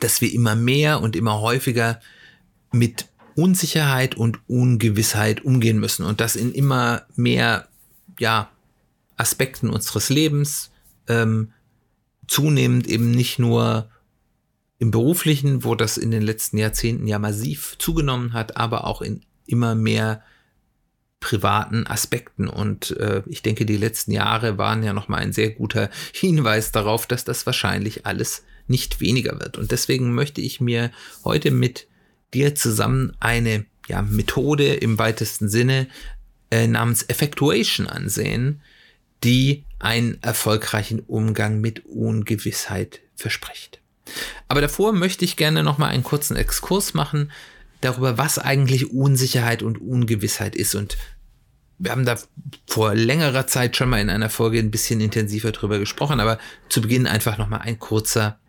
dass wir immer mehr und immer häufiger mit Unsicherheit und Ungewissheit umgehen müssen und das in immer mehr ja, Aspekten unseres Lebens, ähm, zunehmend eben nicht nur im beruflichen, wo das in den letzten Jahrzehnten ja massiv zugenommen hat, aber auch in immer mehr privaten Aspekten. Und äh, ich denke, die letzten Jahre waren ja nochmal ein sehr guter Hinweis darauf, dass das wahrscheinlich alles nicht weniger wird. Und deswegen möchte ich mir heute mit dir zusammen eine ja, Methode im weitesten Sinne äh, namens Effectuation ansehen, die einen erfolgreichen Umgang mit Ungewissheit verspricht. Aber davor möchte ich gerne noch mal einen kurzen Exkurs machen darüber, was eigentlich Unsicherheit und Ungewissheit ist. Und wir haben da vor längerer Zeit schon mal in einer Folge ein bisschen intensiver drüber gesprochen, aber zu Beginn einfach noch mal ein kurzer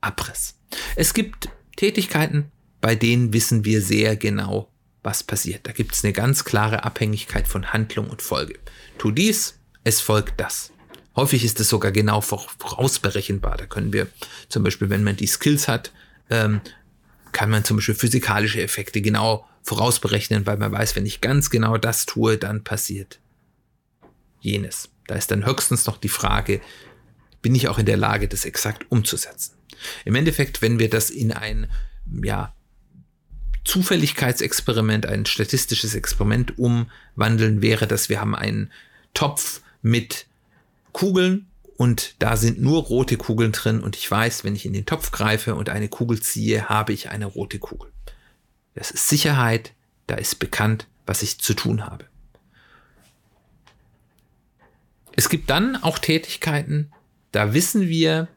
Abriss. Es gibt Tätigkeiten, bei denen wissen wir sehr genau, was passiert. Da gibt es eine ganz klare Abhängigkeit von Handlung und Folge. Tu dies, es folgt das. Häufig ist es sogar genau vorausberechenbar. Da können wir zum Beispiel, wenn man die Skills hat, ähm, kann man zum Beispiel physikalische Effekte genau vorausberechnen, weil man weiß, wenn ich ganz genau das tue, dann passiert jenes. Da ist dann höchstens noch die Frage, bin ich auch in der Lage, das exakt umzusetzen? Im Endeffekt, wenn wir das in ein ja, Zufälligkeitsexperiment, ein statistisches Experiment umwandeln, wäre, dass wir haben einen Topf mit Kugeln und da sind nur rote Kugeln drin und ich weiß, wenn ich in den Topf greife und eine Kugel ziehe, habe ich eine rote Kugel. Das ist Sicherheit, da ist bekannt, was ich zu tun habe. Es gibt dann auch Tätigkeiten, da wissen wir,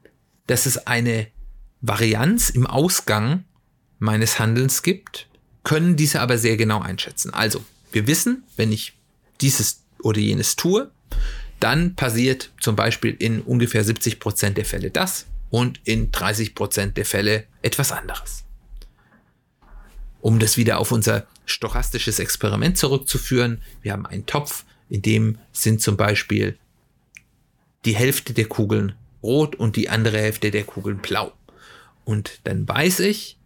dass es eine Varianz im Ausgang meines Handelns gibt, können diese aber sehr genau einschätzen. Also, wir wissen, wenn ich dieses oder jenes tue, dann passiert zum Beispiel in ungefähr 70 Prozent der Fälle das und in 30 Prozent der Fälle etwas anderes. Um das wieder auf unser stochastisches Experiment zurückzuführen, wir haben einen Topf, in dem sind zum Beispiel die Hälfte der Kugeln rot und die andere Hälfte der Kugeln blau. Und dann weiß ich,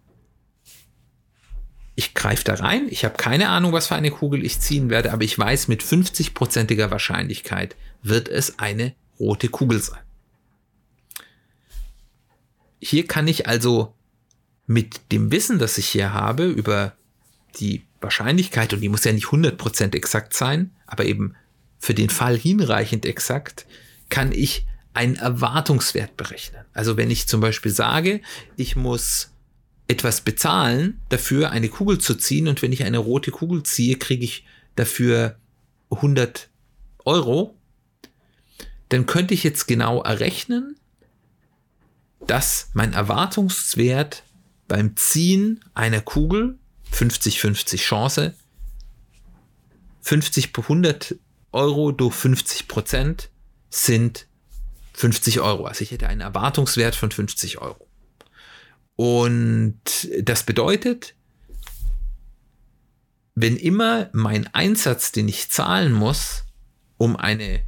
ich greife da rein, ich habe keine Ahnung, was für eine Kugel ich ziehen werde, aber ich weiß, mit 50%iger Wahrscheinlichkeit wird es eine rote Kugel sein. Hier kann ich also mit dem Wissen, das ich hier habe über die Wahrscheinlichkeit, und die muss ja nicht 100% exakt sein, aber eben für den Fall hinreichend exakt, kann ich einen Erwartungswert berechnen. Also wenn ich zum Beispiel sage, ich muss etwas bezahlen, dafür eine Kugel zu ziehen und wenn ich eine rote Kugel ziehe, kriege ich dafür 100 Euro, dann könnte ich jetzt genau errechnen, dass mein Erwartungswert beim Ziehen einer Kugel 50-50 Chance 50 per 100 Euro durch 50 Prozent sind 50 Euro. Also ich hätte einen Erwartungswert von 50 Euro. Und das bedeutet, wenn immer mein Einsatz, den ich zahlen muss, um eine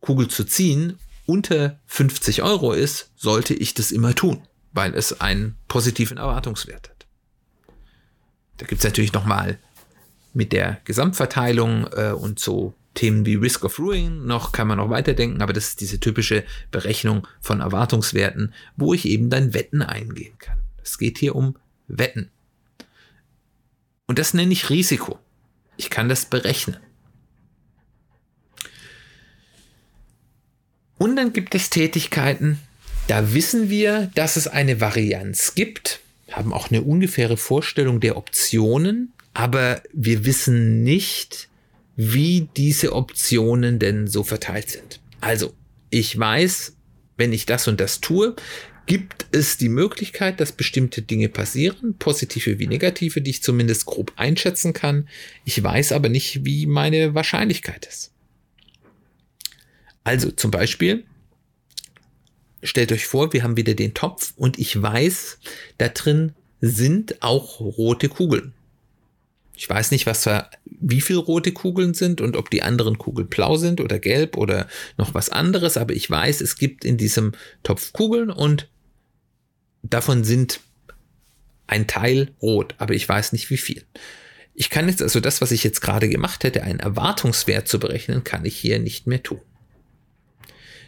Kugel zu ziehen, unter 50 Euro ist, sollte ich das immer tun, weil es einen positiven Erwartungswert hat. Da gibt es natürlich nochmal mit der Gesamtverteilung äh, und so Themen wie Risk of Ruin noch kann man noch weiterdenken, aber das ist diese typische Berechnung von Erwartungswerten, wo ich eben dann Wetten eingehen kann. Es geht hier um Wetten. Und das nenne ich Risiko. Ich kann das berechnen. Und dann gibt es Tätigkeiten, da wissen wir, dass es eine Varianz gibt, haben auch eine ungefähre Vorstellung der Optionen, aber wir wissen nicht, wie diese Optionen denn so verteilt sind. Also, ich weiß, wenn ich das und das tue, gibt es die Möglichkeit, dass bestimmte Dinge passieren, positive wie negative, die ich zumindest grob einschätzen kann. Ich weiß aber nicht, wie meine Wahrscheinlichkeit ist. Also zum Beispiel, stellt euch vor, wir haben wieder den Topf und ich weiß, da drin sind auch rote Kugeln. Ich weiß nicht, was da, wie viel rote Kugeln sind und ob die anderen Kugeln blau sind oder gelb oder noch was anderes, aber ich weiß, es gibt in diesem Topf Kugeln und davon sind ein Teil rot, aber ich weiß nicht wie viel. Ich kann jetzt also das, was ich jetzt gerade gemacht hätte, einen Erwartungswert zu berechnen, kann ich hier nicht mehr tun.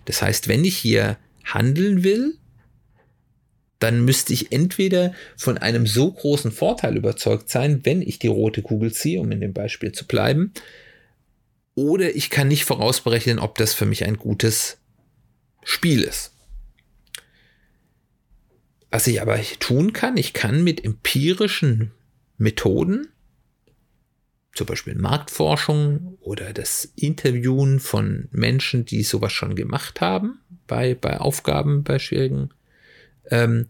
Das heißt, wenn ich hier handeln will, dann müsste ich entweder von einem so großen Vorteil überzeugt sein, wenn ich die rote Kugel ziehe, um in dem Beispiel zu bleiben, oder ich kann nicht vorausberechnen, ob das für mich ein gutes Spiel ist. Was ich aber tun kann, ich kann mit empirischen Methoden, zum Beispiel Marktforschung oder das Interviewen von Menschen, die sowas schon gemacht haben, bei, bei Aufgaben, bei schwierigen ähm,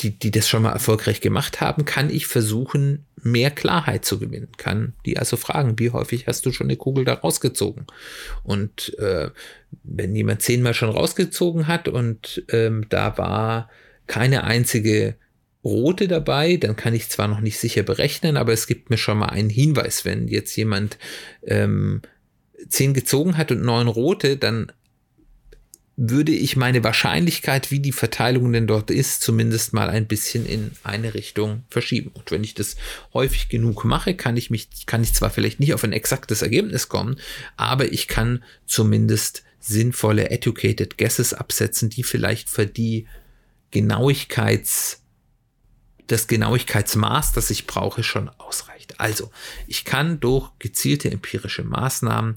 die, die das schon mal erfolgreich gemacht haben, kann ich versuchen, mehr Klarheit zu gewinnen. Kann die also fragen, wie häufig hast du schon eine Kugel da rausgezogen? Und äh, wenn jemand zehnmal schon rausgezogen hat und ähm, da war keine einzige rote dabei, dann kann ich zwar noch nicht sicher berechnen, aber es gibt mir schon mal einen Hinweis, wenn jetzt jemand ähm, zehn gezogen hat und neun rote, dann würde ich meine Wahrscheinlichkeit, wie die Verteilung denn dort ist, zumindest mal ein bisschen in eine Richtung verschieben. Und wenn ich das häufig genug mache, kann ich mich, kann ich zwar vielleicht nicht auf ein exaktes Ergebnis kommen, aber ich kann zumindest sinnvolle educated guesses absetzen, die vielleicht für die Genauigkeits, das Genauigkeitsmaß, das ich brauche, schon ausreicht. Also, ich kann durch gezielte empirische Maßnahmen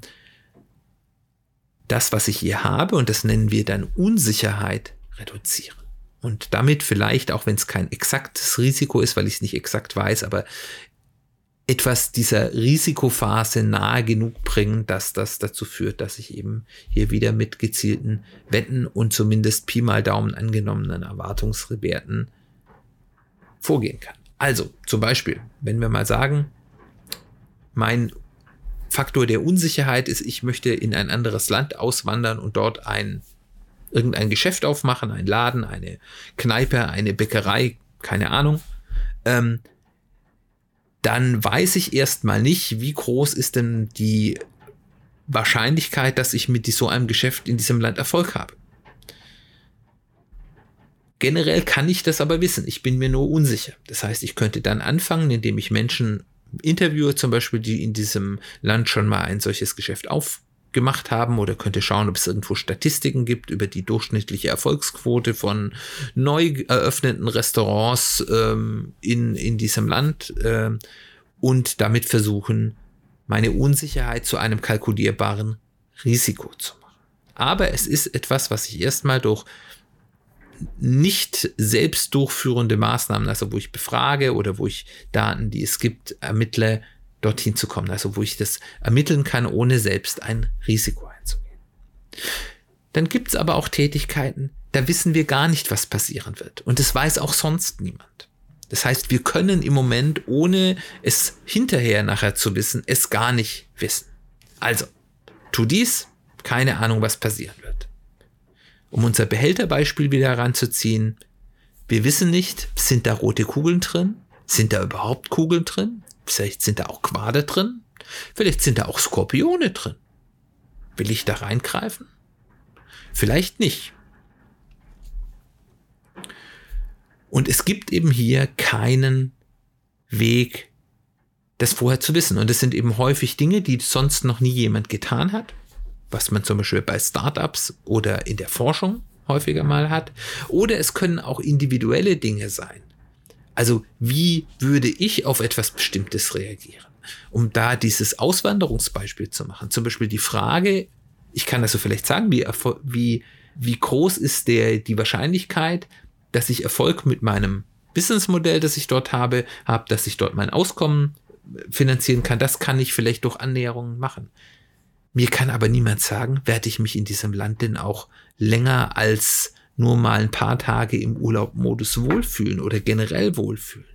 das, was ich hier habe, und das nennen wir dann Unsicherheit, reduzieren. Und damit vielleicht, auch wenn es kein exaktes Risiko ist, weil ich es nicht exakt weiß, aber etwas dieser Risikophase nahe genug bringen, dass das dazu führt, dass ich eben hier wieder mit gezielten Wetten und zumindest Pi mal Daumen angenommenen Erwartungswerten vorgehen kann. Also zum Beispiel, wenn wir mal sagen, mein Faktor der Unsicherheit ist, ich möchte in ein anderes Land auswandern und dort ein irgendein Geschäft aufmachen, ein Laden, eine Kneipe, eine Bäckerei, keine Ahnung, ähm, dann weiß ich erstmal nicht, wie groß ist denn die Wahrscheinlichkeit, dass ich mit so einem Geschäft in diesem Land Erfolg habe. Generell kann ich das aber wissen. Ich bin mir nur unsicher. Das heißt, ich könnte dann anfangen, indem ich Menschen Interviewer zum Beispiel, die in diesem Land schon mal ein solches Geschäft aufgemacht haben oder könnte schauen, ob es irgendwo Statistiken gibt über die durchschnittliche Erfolgsquote von neu eröffneten Restaurants ähm, in, in diesem Land äh, und damit versuchen, meine Unsicherheit zu einem kalkulierbaren Risiko zu machen. Aber es ist etwas, was ich erstmal durch nicht selbst durchführende Maßnahmen, also wo ich befrage oder wo ich Daten, die es gibt, ermittle, dorthin zu kommen, also wo ich das ermitteln kann, ohne selbst ein Risiko einzugehen. Dann gibt es aber auch Tätigkeiten, da wissen wir gar nicht, was passieren wird. Und das weiß auch sonst niemand. Das heißt, wir können im Moment, ohne es hinterher nachher zu wissen, es gar nicht wissen. Also, tu dies, keine Ahnung, was passieren wird um unser Behälterbeispiel wieder heranzuziehen, wir wissen nicht, sind da rote Kugeln drin? Sind da überhaupt Kugeln drin? Vielleicht sind da auch Quader drin? Vielleicht sind da auch Skorpione drin. Will ich da reingreifen? Vielleicht nicht. Und es gibt eben hier keinen Weg, das vorher zu wissen. Und es sind eben häufig Dinge, die sonst noch nie jemand getan hat was man zum Beispiel bei Startups oder in der Forschung häufiger mal hat. Oder es können auch individuelle Dinge sein. Also wie würde ich auf etwas Bestimmtes reagieren? Um da dieses Auswanderungsbeispiel zu machen. Zum Beispiel die Frage, ich kann also vielleicht sagen, wie, wie, wie groß ist der, die Wahrscheinlichkeit, dass ich Erfolg mit meinem Businessmodell, das ich dort habe, habe, dass ich dort mein Auskommen finanzieren kann. Das kann ich vielleicht durch Annäherungen machen. Mir kann aber niemand sagen, werde ich mich in diesem Land denn auch länger als nur mal ein paar Tage im Urlaubmodus wohlfühlen oder generell wohlfühlen?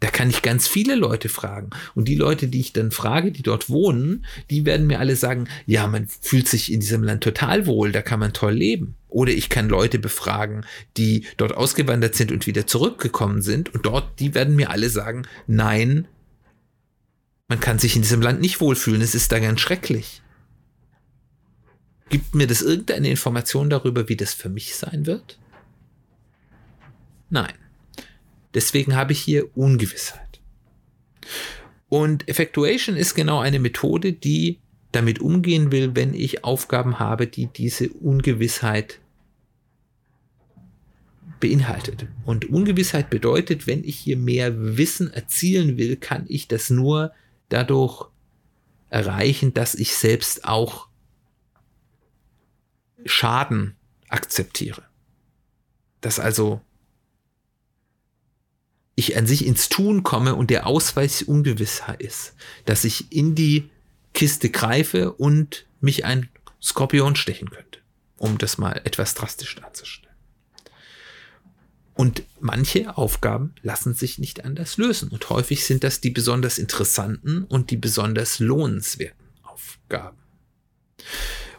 Da kann ich ganz viele Leute fragen. Und die Leute, die ich dann frage, die dort wohnen, die werden mir alle sagen, ja, man fühlt sich in diesem Land total wohl, da kann man toll leben. Oder ich kann Leute befragen, die dort ausgewandert sind und wieder zurückgekommen sind. Und dort, die werden mir alle sagen, nein, man kann sich in diesem Land nicht wohlfühlen, es ist da ganz schrecklich. Gibt mir das irgendeine Information darüber, wie das für mich sein wird? Nein. Deswegen habe ich hier Ungewissheit. Und Effectuation ist genau eine Methode, die damit umgehen will, wenn ich Aufgaben habe, die diese Ungewissheit beinhaltet. Und Ungewissheit bedeutet, wenn ich hier mehr Wissen erzielen will, kann ich das nur dadurch erreichen, dass ich selbst auch Schaden akzeptiere. Dass also ich an sich ins Tun komme und der Ausweis ungewisser ist, dass ich in die Kiste greife und mich ein Skorpion stechen könnte, um das mal etwas drastisch darzustellen. Und manche Aufgaben lassen sich nicht anders lösen. Und häufig sind das die besonders interessanten und die besonders lohnenswerten Aufgaben.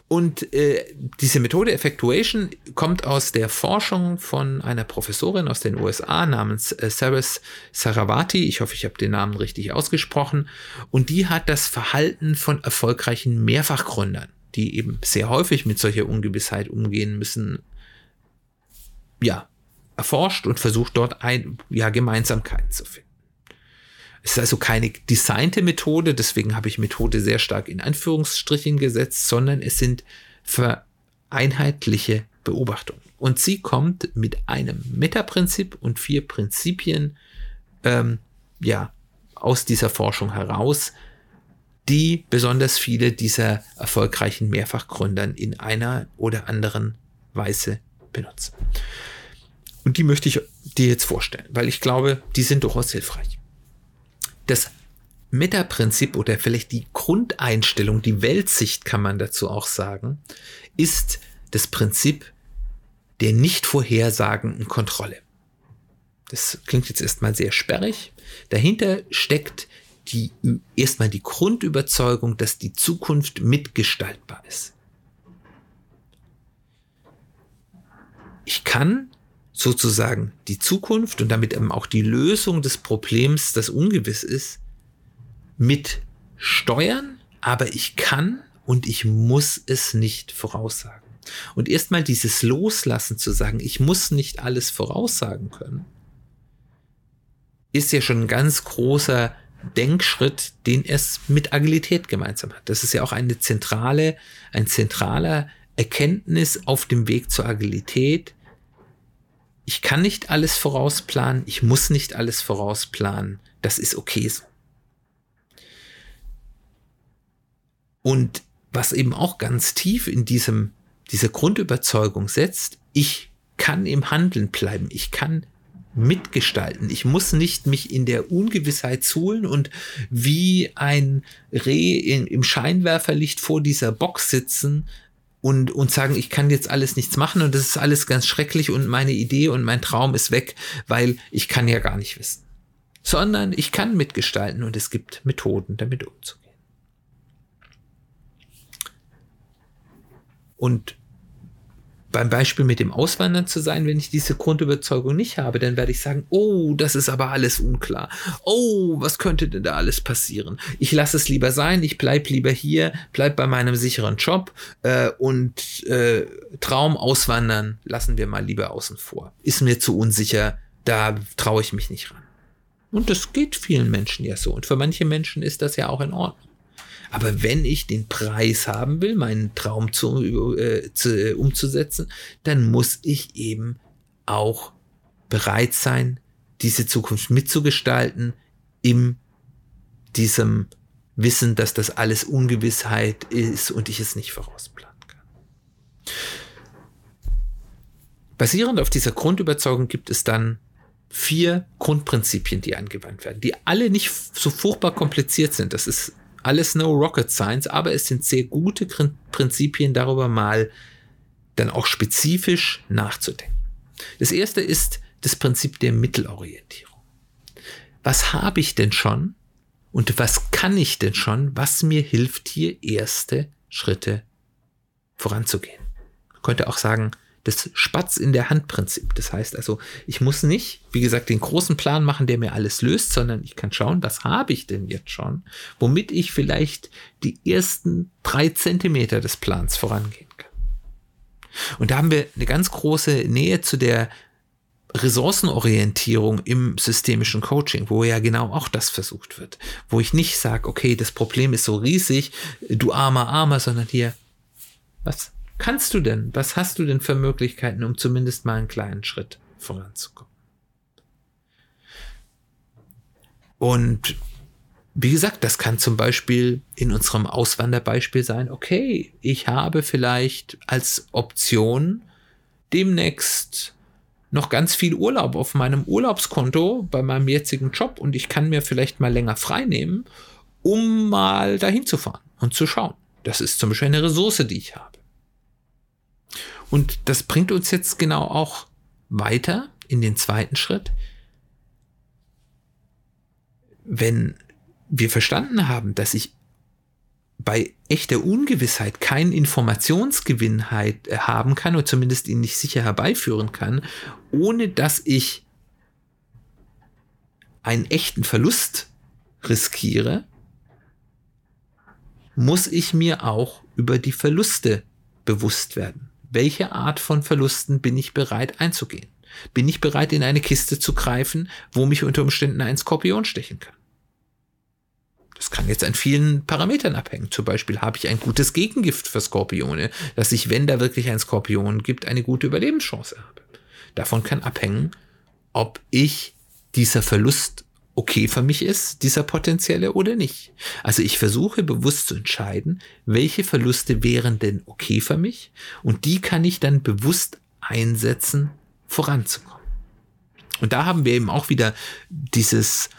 Und äh, diese Methode Effectuation kommt aus der Forschung von einer Professorin aus den USA namens äh, Saras Saravati. Ich hoffe, ich habe den Namen richtig ausgesprochen. Und die hat das Verhalten von erfolgreichen Mehrfachgründern, die eben sehr häufig mit solcher Ungewissheit umgehen müssen, ja, erforscht und versucht dort ein, ja, Gemeinsamkeiten zu finden. Es ist also keine designte Methode, deswegen habe ich Methode sehr stark in Anführungsstrichen gesetzt, sondern es sind vereinheitliche Beobachtungen. Und sie kommt mit einem Metaprinzip und vier Prinzipien ähm, ja, aus dieser Forschung heraus, die besonders viele dieser erfolgreichen Mehrfachgründern in einer oder anderen Weise benutzen. Und die möchte ich dir jetzt vorstellen, weil ich glaube, die sind durchaus hilfreich das Meta-Prinzip oder vielleicht die Grundeinstellung, die Weltsicht kann man dazu auch sagen, ist das Prinzip der nicht vorhersagenden Kontrolle. Das klingt jetzt erstmal sehr sperrig. Dahinter steckt die, erstmal die Grundüberzeugung, dass die Zukunft mitgestaltbar ist. Ich kann sozusagen die Zukunft und damit eben auch die Lösung des Problems, das ungewiss ist, mit steuern, aber ich kann und ich muss es nicht voraussagen. Und erstmal dieses Loslassen zu sagen, ich muss nicht alles voraussagen können, ist ja schon ein ganz großer Denkschritt, den es mit Agilität gemeinsam hat. Das ist ja auch eine zentrale, ein zentraler Erkenntnis auf dem Weg zur Agilität, ich kann nicht alles vorausplanen, ich muss nicht alles vorausplanen, das ist okay so. Und was eben auch ganz tief in diesem, dieser Grundüberzeugung setzt, ich kann im Handeln bleiben, ich kann mitgestalten. Ich muss nicht mich in der Ungewissheit zuhlen und wie ein Reh in, im Scheinwerferlicht vor dieser Box sitzen, und, und sagen, ich kann jetzt alles nichts machen und das ist alles ganz schrecklich und meine Idee und mein Traum ist weg, weil ich kann ja gar nicht wissen. Sondern ich kann mitgestalten und es gibt Methoden, damit umzugehen. Und beim Beispiel mit dem Auswandern zu sein, wenn ich diese Grundüberzeugung nicht habe, dann werde ich sagen, oh, das ist aber alles unklar. Oh, was könnte denn da alles passieren? Ich lasse es lieber sein, ich bleib lieber hier, bleib bei meinem sicheren Job äh, und äh, Traum auswandern lassen wir mal lieber außen vor. Ist mir zu unsicher, da traue ich mich nicht ran. Und das geht vielen Menschen ja so. Und für manche Menschen ist das ja auch in Ordnung. Aber wenn ich den Preis haben will, meinen Traum zu, äh, zu, äh, umzusetzen, dann muss ich eben auch bereit sein, diese Zukunft mitzugestalten, in diesem Wissen, dass das alles Ungewissheit ist und ich es nicht vorausplanen kann. Basierend auf dieser Grundüberzeugung gibt es dann vier Grundprinzipien, die angewandt werden, die alle nicht so furchtbar kompliziert sind. Das ist alles no rocket science, aber es sind sehr gute Prinzipien darüber mal dann auch spezifisch nachzudenken. Das erste ist das Prinzip der Mittelorientierung. Was habe ich denn schon und was kann ich denn schon, was mir hilft, hier erste Schritte voranzugehen? Man könnte auch sagen, das Spatz in der Hand Prinzip. Das heißt also, ich muss nicht, wie gesagt, den großen Plan machen, der mir alles löst, sondern ich kann schauen, was habe ich denn jetzt schon, womit ich vielleicht die ersten drei Zentimeter des Plans vorangehen kann. Und da haben wir eine ganz große Nähe zu der Ressourcenorientierung im systemischen Coaching, wo ja genau auch das versucht wird. Wo ich nicht sage, okay, das Problem ist so riesig, du armer, armer, sondern hier, was kannst du denn? Was hast du denn für Möglichkeiten, um zumindest mal einen kleinen Schritt voranzukommen? Und wie gesagt, das kann zum Beispiel in unserem Auswanderbeispiel sein, okay, ich habe vielleicht als Option demnächst noch ganz viel Urlaub auf meinem Urlaubskonto bei meinem jetzigen Job und ich kann mir vielleicht mal länger frei nehmen, um mal dahin zu fahren und zu schauen. Das ist zum Beispiel eine Ressource, die ich habe. Und das bringt uns jetzt genau auch weiter in den zweiten Schritt. Wenn wir verstanden haben, dass ich bei echter Ungewissheit keinen Informationsgewinn äh, haben kann oder zumindest ihn nicht sicher herbeiführen kann, ohne dass ich einen echten Verlust riskiere, muss ich mir auch über die Verluste bewusst werden. Welche Art von Verlusten bin ich bereit einzugehen? Bin ich bereit, in eine Kiste zu greifen, wo mich unter Umständen ein Skorpion stechen kann? Das kann jetzt an vielen Parametern abhängen. Zum Beispiel habe ich ein gutes Gegengift für Skorpione, dass ich, wenn da wirklich ein Skorpion gibt, eine gute Überlebenschance habe. Davon kann abhängen, ob ich dieser Verlust okay für mich ist, dieser potenzielle oder nicht. Also ich versuche bewusst zu entscheiden, welche Verluste wären denn okay für mich und die kann ich dann bewusst einsetzen, voranzukommen. Und da haben wir eben auch wieder dieses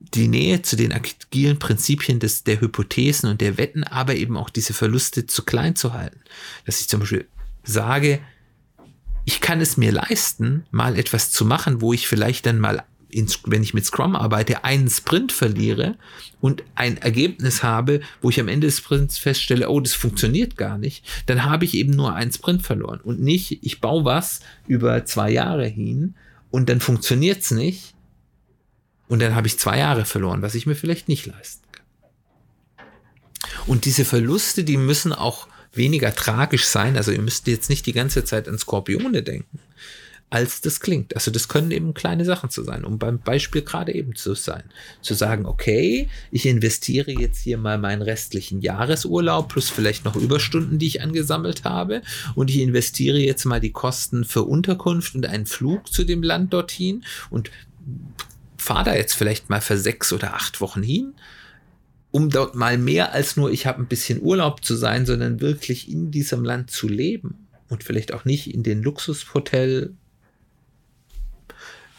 die Nähe zu den agilen Prinzipien des, der Hypothesen und der Wetten, aber eben auch diese Verluste zu klein zu halten. Dass ich zum Beispiel sage, ich kann es mir leisten, mal etwas zu machen, wo ich vielleicht dann mal, in, wenn ich mit Scrum arbeite, einen Sprint verliere und ein Ergebnis habe, wo ich am Ende des Sprints feststelle, oh, das funktioniert gar nicht, dann habe ich eben nur einen Sprint verloren und nicht, ich baue was über zwei Jahre hin und dann funktioniert es nicht und dann habe ich zwei Jahre verloren, was ich mir vielleicht nicht leisten kann. Und diese Verluste, die müssen auch weniger tragisch sein. Also ihr müsst jetzt nicht die ganze Zeit an Skorpione denken, als das klingt. Also das können eben kleine Sachen zu sein, um beim Beispiel gerade eben zu sein. Zu sagen, okay, ich investiere jetzt hier mal meinen restlichen Jahresurlaub plus vielleicht noch Überstunden, die ich angesammelt habe. Und ich investiere jetzt mal die Kosten für Unterkunft und einen Flug zu dem Land dorthin und fahre da jetzt vielleicht mal für sechs oder acht Wochen hin, um dort mal mehr als nur ich habe ein bisschen Urlaub zu sein, sondern wirklich in diesem Land zu leben und vielleicht auch nicht in den Luxushotel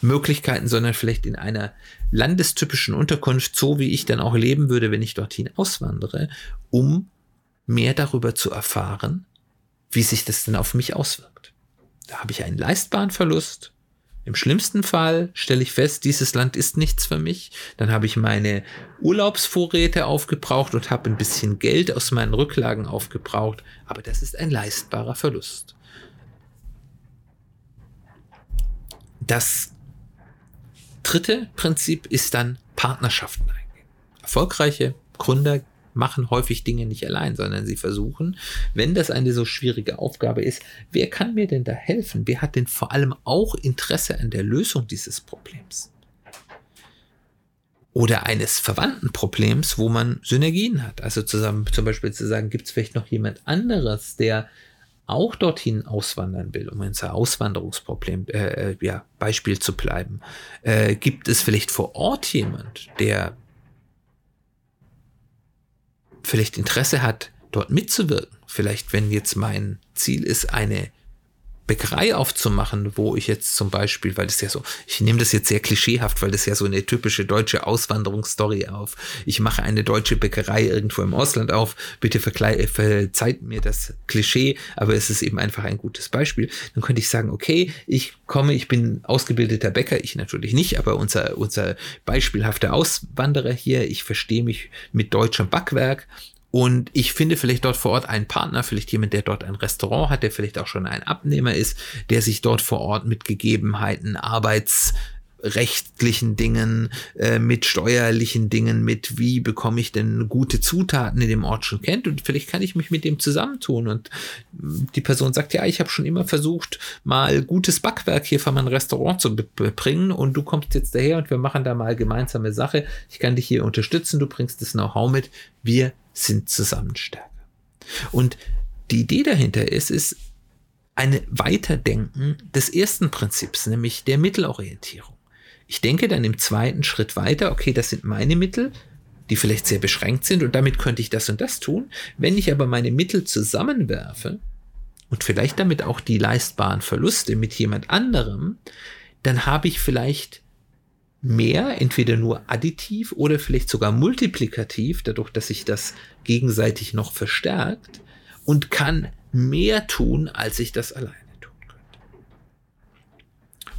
Möglichkeiten, sondern vielleicht in einer landestypischen Unterkunft, so wie ich dann auch leben würde, wenn ich dorthin auswandere, um mehr darüber zu erfahren, wie sich das denn auf mich auswirkt. Da habe ich einen leistbaren Verlust, im schlimmsten Fall stelle ich fest, dieses Land ist nichts für mich. Dann habe ich meine Urlaubsvorräte aufgebraucht und habe ein bisschen Geld aus meinen Rücklagen aufgebraucht. Aber das ist ein leistbarer Verlust. Das dritte Prinzip ist dann Partnerschaften eingehen. Erfolgreiche Gründer machen häufig Dinge nicht allein, sondern sie versuchen, wenn das eine so schwierige Aufgabe ist, wer kann mir denn da helfen? Wer hat denn vor allem auch Interesse an der Lösung dieses Problems? Oder eines verwandten Problems, wo man Synergien hat. Also zusammen, zum Beispiel zu sagen, gibt es vielleicht noch jemand anderes, der auch dorthin auswandern will, um unser Auswanderungsproblem, äh, äh, ja, Beispiel zu bleiben, äh, gibt es vielleicht vor Ort jemand, der vielleicht Interesse hat, dort mitzuwirken. Vielleicht, wenn jetzt mein Ziel ist, eine Bäckerei aufzumachen, wo ich jetzt zum Beispiel, weil das ja so, ich nehme das jetzt sehr klischeehaft, weil das ja so eine typische deutsche Auswanderungsstory auf. Ich mache eine deutsche Bäckerei irgendwo im Ausland auf. Bitte verzeiht mir das Klischee, aber es ist eben einfach ein gutes Beispiel. Dann könnte ich sagen, okay, ich komme, ich bin ausgebildeter Bäcker, ich natürlich nicht, aber unser, unser beispielhafter Auswanderer hier, ich verstehe mich mit deutschem Backwerk und ich finde vielleicht dort vor Ort einen Partner, vielleicht jemand, der dort ein Restaurant hat, der vielleicht auch schon ein Abnehmer ist, der sich dort vor Ort mit Gegebenheiten, arbeitsrechtlichen Dingen, äh, mit steuerlichen Dingen, mit wie bekomme ich denn gute Zutaten in dem Ort schon kennt und vielleicht kann ich mich mit dem zusammentun und die Person sagt, ja, ich habe schon immer versucht, mal gutes Backwerk hier für mein Restaurant zu bringen und du kommst jetzt daher und wir machen da mal gemeinsame Sache. Ich kann dich hier unterstützen, du bringst das Know-how mit, wir sind zusammen stärker. Und die Idee dahinter ist, ist eine Weiterdenken des ersten Prinzips, nämlich der Mittelorientierung. Ich denke dann im zweiten Schritt weiter, okay, das sind meine Mittel, die vielleicht sehr beschränkt sind und damit könnte ich das und das tun. Wenn ich aber meine Mittel zusammenwerfe und vielleicht damit auch die leistbaren Verluste mit jemand anderem, dann habe ich vielleicht mehr, entweder nur additiv oder vielleicht sogar multiplikativ, dadurch, dass sich das gegenseitig noch verstärkt und kann mehr tun, als ich das alleine tun könnte.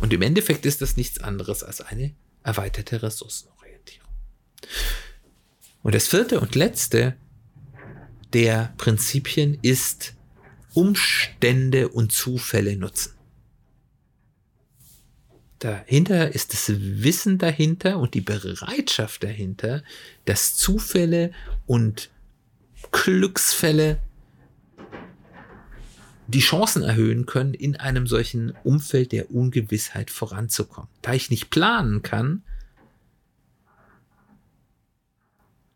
Und im Endeffekt ist das nichts anderes als eine erweiterte Ressourcenorientierung. Und das vierte und letzte der Prinzipien ist Umstände und Zufälle nutzen dahinter ist das Wissen dahinter und die Bereitschaft dahinter, dass Zufälle und Glücksfälle die Chancen erhöhen können, in einem solchen Umfeld der Ungewissheit voranzukommen. Da ich nicht planen kann,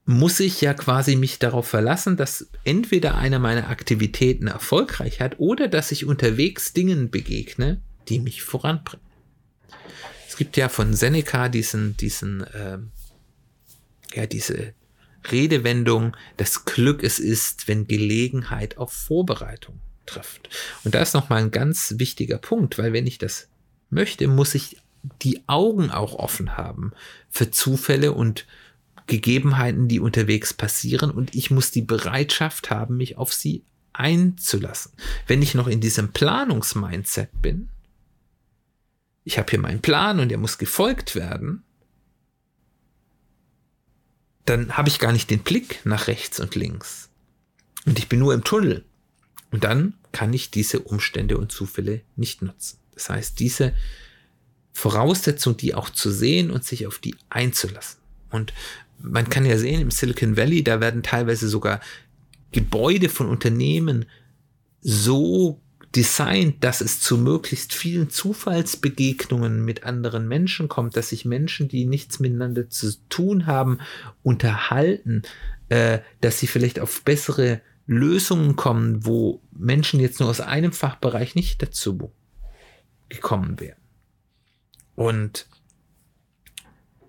muss ich ja quasi mich darauf verlassen, dass entweder einer meiner Aktivitäten erfolgreich hat oder dass ich unterwegs Dingen begegne, die mich voranbringen gibt ja von Seneca diesen, diesen, äh, ja, diese Redewendung, das Glück es ist, wenn Gelegenheit auf Vorbereitung trifft. Und da ist nochmal ein ganz wichtiger Punkt, weil wenn ich das möchte, muss ich die Augen auch offen haben für Zufälle und Gegebenheiten, die unterwegs passieren und ich muss die Bereitschaft haben, mich auf sie einzulassen. Wenn ich noch in diesem Planungsmindset bin, ich habe hier meinen Plan und der muss gefolgt werden, dann habe ich gar nicht den Blick nach rechts und links. Und ich bin nur im Tunnel. Und dann kann ich diese Umstände und Zufälle nicht nutzen. Das heißt, diese Voraussetzung, die auch zu sehen und sich auf die einzulassen. Und man kann ja sehen, im Silicon Valley, da werden teilweise sogar Gebäude von Unternehmen so designt, dass es zu möglichst vielen Zufallsbegegnungen mit anderen Menschen kommt, dass sich Menschen, die nichts miteinander zu tun haben, unterhalten, äh, dass sie vielleicht auf bessere Lösungen kommen, wo Menschen jetzt nur aus einem Fachbereich nicht dazu gekommen wären. Und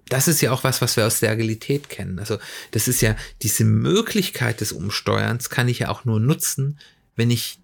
das ist ja auch was, was wir aus der Agilität kennen. Also das ist ja diese Möglichkeit des Umsteuerns kann ich ja auch nur nutzen, wenn ich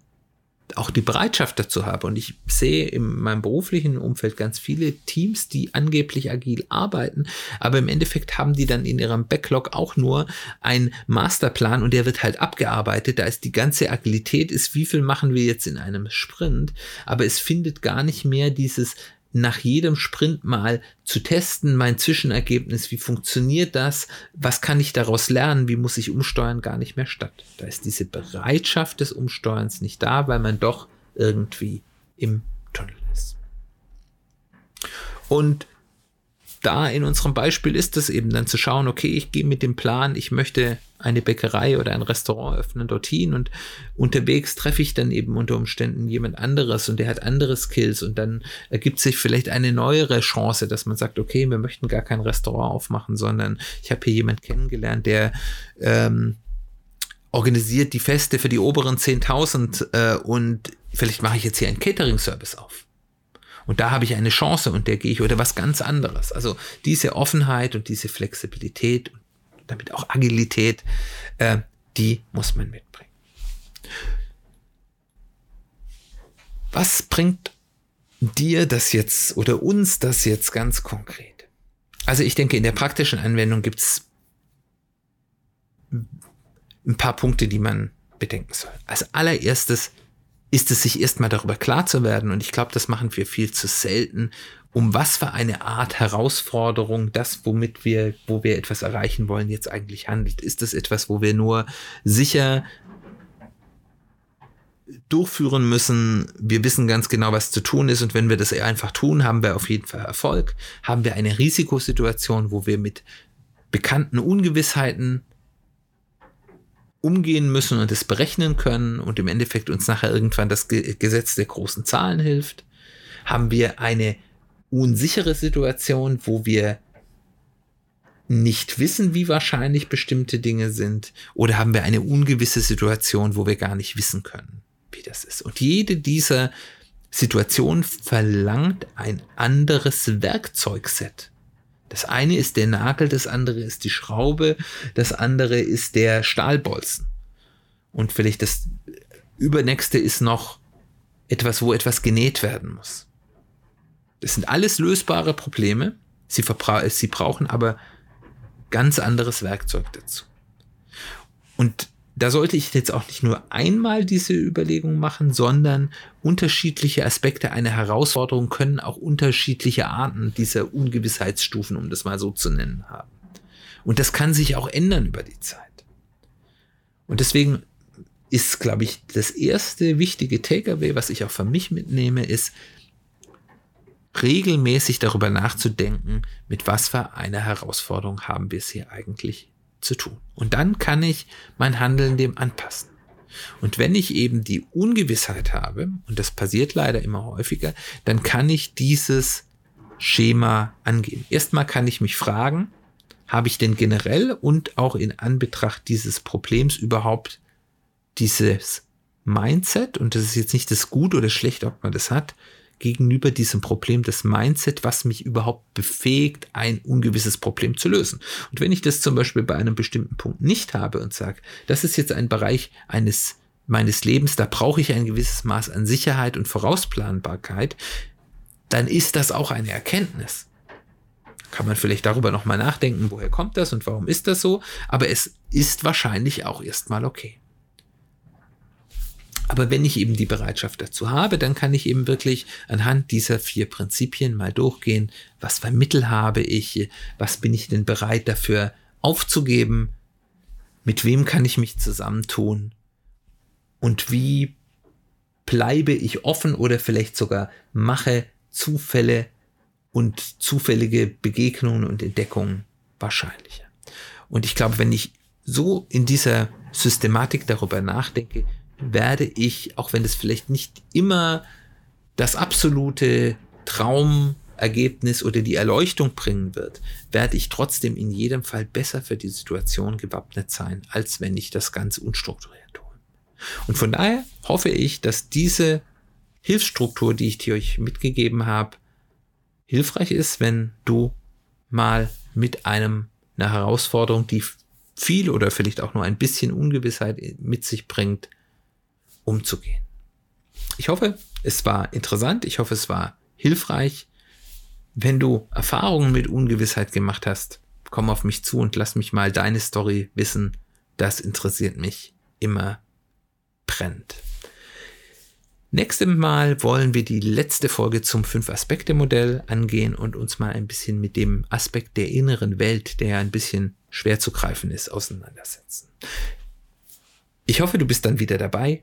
auch die Bereitschaft dazu habe. Und ich sehe in meinem beruflichen Umfeld ganz viele Teams, die angeblich agil arbeiten, aber im Endeffekt haben die dann in ihrem Backlog auch nur einen Masterplan und der wird halt abgearbeitet. Da ist die ganze Agilität ist, wie viel machen wir jetzt in einem Sprint, aber es findet gar nicht mehr dieses nach jedem Sprint mal zu testen, mein Zwischenergebnis, wie funktioniert das, was kann ich daraus lernen, wie muss ich umsteuern, gar nicht mehr statt. Da ist diese Bereitschaft des Umsteuerns nicht da, weil man doch irgendwie im Tunnel ist. Und da in unserem Beispiel ist es eben dann zu schauen, okay, ich gehe mit dem Plan, ich möchte eine Bäckerei oder ein Restaurant öffnen dorthin und unterwegs treffe ich dann eben unter Umständen jemand anderes und der hat andere Skills und dann ergibt sich vielleicht eine neuere Chance, dass man sagt, okay, wir möchten gar kein Restaurant aufmachen, sondern ich habe hier jemand kennengelernt, der ähm, organisiert die Feste für die oberen 10.000 äh, und vielleicht mache ich jetzt hier einen Catering-Service auf. Und da habe ich eine Chance und der gehe ich oder was ganz anderes. Also diese Offenheit und diese Flexibilität und damit auch Agilität, äh, die muss man mitbringen. Was bringt dir das jetzt oder uns das jetzt ganz konkret? Also ich denke, in der praktischen Anwendung gibt es ein paar Punkte, die man bedenken soll. Als allererstes ist es sich erstmal darüber klar zu werden, und ich glaube, das machen wir viel zu selten, um was für eine Art Herausforderung das, womit wir, wo wir etwas erreichen wollen, jetzt eigentlich handelt. Ist das etwas, wo wir nur sicher durchführen müssen. Wir wissen ganz genau, was zu tun ist. Und wenn wir das einfach tun, haben wir auf jeden Fall Erfolg. Haben wir eine Risikosituation, wo wir mit bekannten Ungewissheiten umgehen müssen und es berechnen können und im Endeffekt uns nachher irgendwann das Gesetz der großen Zahlen hilft. Haben wir eine unsichere Situation, wo wir nicht wissen, wie wahrscheinlich bestimmte Dinge sind, oder haben wir eine ungewisse Situation, wo wir gar nicht wissen können, wie das ist. Und jede dieser Situationen verlangt ein anderes Werkzeugset. Das eine ist der Nagel, das andere ist die Schraube, das andere ist der Stahlbolzen. Und vielleicht das übernächste ist noch etwas, wo etwas genäht werden muss. Das sind alles lösbare Probleme. Sie, sie brauchen aber ganz anderes Werkzeug dazu. Und da sollte ich jetzt auch nicht nur einmal diese Überlegung machen, sondern unterschiedliche Aspekte einer Herausforderung können auch unterschiedliche Arten dieser Ungewissheitsstufen, um das mal so zu nennen, haben. Und das kann sich auch ändern über die Zeit. Und deswegen ist, glaube ich, das erste wichtige Takeaway, was ich auch für mich mitnehme, ist, regelmäßig darüber nachzudenken, mit was für einer Herausforderung haben wir es hier eigentlich zu tun. Und dann kann ich mein Handeln dem anpassen. Und wenn ich eben die Ungewissheit habe, und das passiert leider immer häufiger, dann kann ich dieses Schema angehen. Erstmal kann ich mich fragen, habe ich denn generell und auch in Anbetracht dieses Problems überhaupt dieses Mindset, und das ist jetzt nicht das Gut oder schlecht, ob man das hat, gegenüber diesem Problem das Mindset, was mich überhaupt befähigt, ein ungewisses Problem zu lösen. Und wenn ich das zum Beispiel bei einem bestimmten Punkt nicht habe und sage, das ist jetzt ein Bereich eines meines Lebens, da brauche ich ein gewisses Maß an Sicherheit und Vorausplanbarkeit, dann ist das auch eine Erkenntnis. Kann man vielleicht darüber nochmal nachdenken, woher kommt das und warum ist das so, aber es ist wahrscheinlich auch erstmal okay. Aber wenn ich eben die Bereitschaft dazu habe, dann kann ich eben wirklich anhand dieser vier Prinzipien mal durchgehen, was für Mittel habe ich, was bin ich denn bereit dafür aufzugeben, mit wem kann ich mich zusammentun? Und wie bleibe ich offen oder vielleicht sogar mache Zufälle und zufällige Begegnungen und Entdeckungen wahrscheinlicher. Und ich glaube, wenn ich so in dieser Systematik darüber nachdenke, werde ich, auch wenn es vielleicht nicht immer das absolute Traumergebnis oder die Erleuchtung bringen wird, werde ich trotzdem in jedem Fall besser für die Situation gewappnet sein, als wenn ich das ganz unstrukturiert tue. Und von daher hoffe ich, dass diese Hilfsstruktur, die ich dir euch mitgegeben habe, hilfreich ist, wenn du mal mit einem einer Herausforderung, die viel oder vielleicht auch nur ein bisschen Ungewissheit mit sich bringt, umzugehen. Ich hoffe, es war interessant, ich hoffe, es war hilfreich. Wenn du Erfahrungen mit Ungewissheit gemacht hast, komm auf mich zu und lass mich mal deine Story wissen. Das interessiert mich immer brennend. Nächstes Mal wollen wir die letzte Folge zum Fünf-Aspekte-Modell angehen und uns mal ein bisschen mit dem Aspekt der inneren Welt, der ein bisschen schwer zu greifen ist, auseinandersetzen. Ich hoffe, du bist dann wieder dabei.